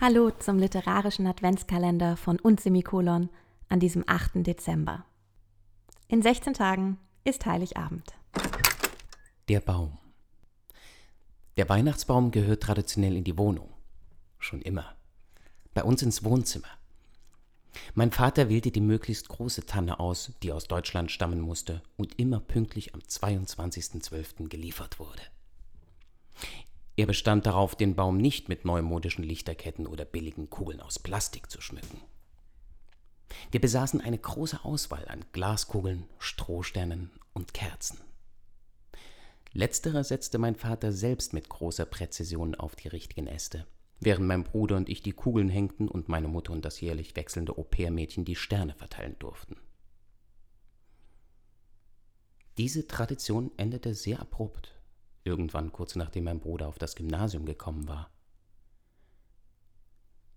Hallo zum literarischen Adventskalender von Unsemikolon an diesem 8. Dezember. In 16 Tagen ist Heiligabend. Der Baum. Der Weihnachtsbaum gehört traditionell in die Wohnung. Schon immer. Bei uns ins Wohnzimmer. Mein Vater wählte die möglichst große Tanne aus, die aus Deutschland stammen musste und immer pünktlich am 22.12. geliefert wurde. Er bestand darauf, den Baum nicht mit neumodischen Lichterketten oder billigen Kugeln aus Plastik zu schmücken. Wir besaßen eine große Auswahl an Glaskugeln, Strohsternen und Kerzen. Letzterer setzte mein Vater selbst mit großer Präzision auf die richtigen Äste, während mein Bruder und ich die Kugeln hängten und meine Mutter und das jährlich wechselnde Au-pair-Mädchen die Sterne verteilen durften. Diese Tradition endete sehr abrupt irgendwann kurz nachdem mein Bruder auf das Gymnasium gekommen war.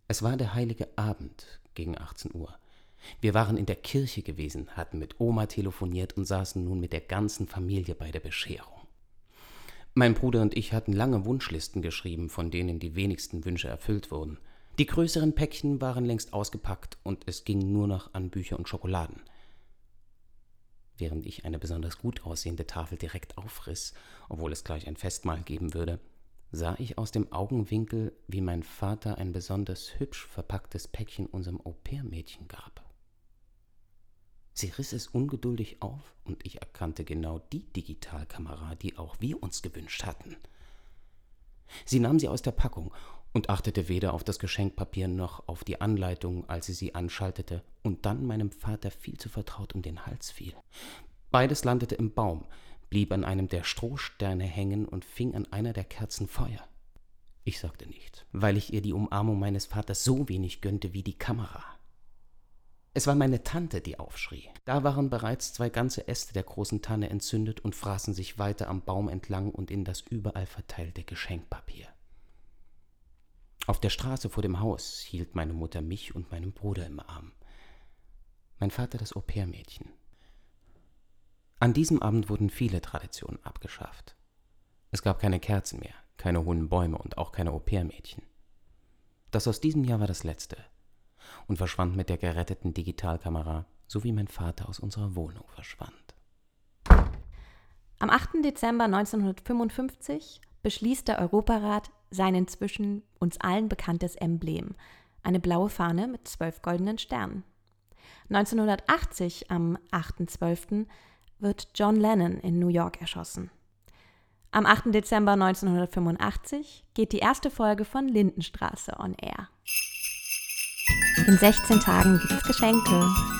Es war der heilige Abend gegen 18 Uhr. Wir waren in der Kirche gewesen, hatten mit Oma telefoniert und saßen nun mit der ganzen Familie bei der Bescherung. Mein Bruder und ich hatten lange Wunschlisten geschrieben, von denen die wenigsten Wünsche erfüllt wurden. Die größeren Päckchen waren längst ausgepackt und es ging nur noch an Bücher und Schokoladen während ich eine besonders gut aussehende Tafel direkt aufriss, obwohl es gleich ein Festmahl geben würde, sah ich aus dem Augenwinkel, wie mein Vater ein besonders hübsch verpacktes Päckchen unserem Au-pair-Mädchen gab. Sie riss es ungeduldig auf und ich erkannte genau die Digitalkamera, die auch wir uns gewünscht hatten. Sie nahm sie aus der Packung und achtete weder auf das Geschenkpapier noch auf die Anleitung, als sie sie anschaltete und dann meinem Vater viel zu vertraut um den Hals fiel. Beides landete im Baum, blieb an einem der Strohsterne hängen und fing an einer der Kerzen Feuer. Ich sagte nichts, weil ich ihr die Umarmung meines Vaters so wenig gönnte wie die Kamera. Es war meine Tante, die aufschrie. Da waren bereits zwei ganze Äste der großen Tanne entzündet und fraßen sich weiter am Baum entlang und in das überall verteilte Geschenkpapier. Auf der Straße vor dem Haus hielt meine Mutter mich und meinen Bruder im Arm. Mein Vater das Au-pair-Mädchen. An diesem Abend wurden viele Traditionen abgeschafft. Es gab keine Kerzen mehr, keine hohen Bäume und auch keine Au-pair-Mädchen. Das aus diesem Jahr war das letzte und verschwand mit der geretteten Digitalkamera, so wie mein Vater aus unserer Wohnung verschwand. Am 8. Dezember 1955 beschließt der Europarat sein inzwischen uns allen bekanntes Emblem, eine blaue Fahne mit zwölf goldenen Sternen. 1980, am 8.12., wird John Lennon in New York erschossen. Am 8. Dezember 1985 geht die erste Folge von Lindenstraße on Air. In 16 Tagen gibt's Geschenke.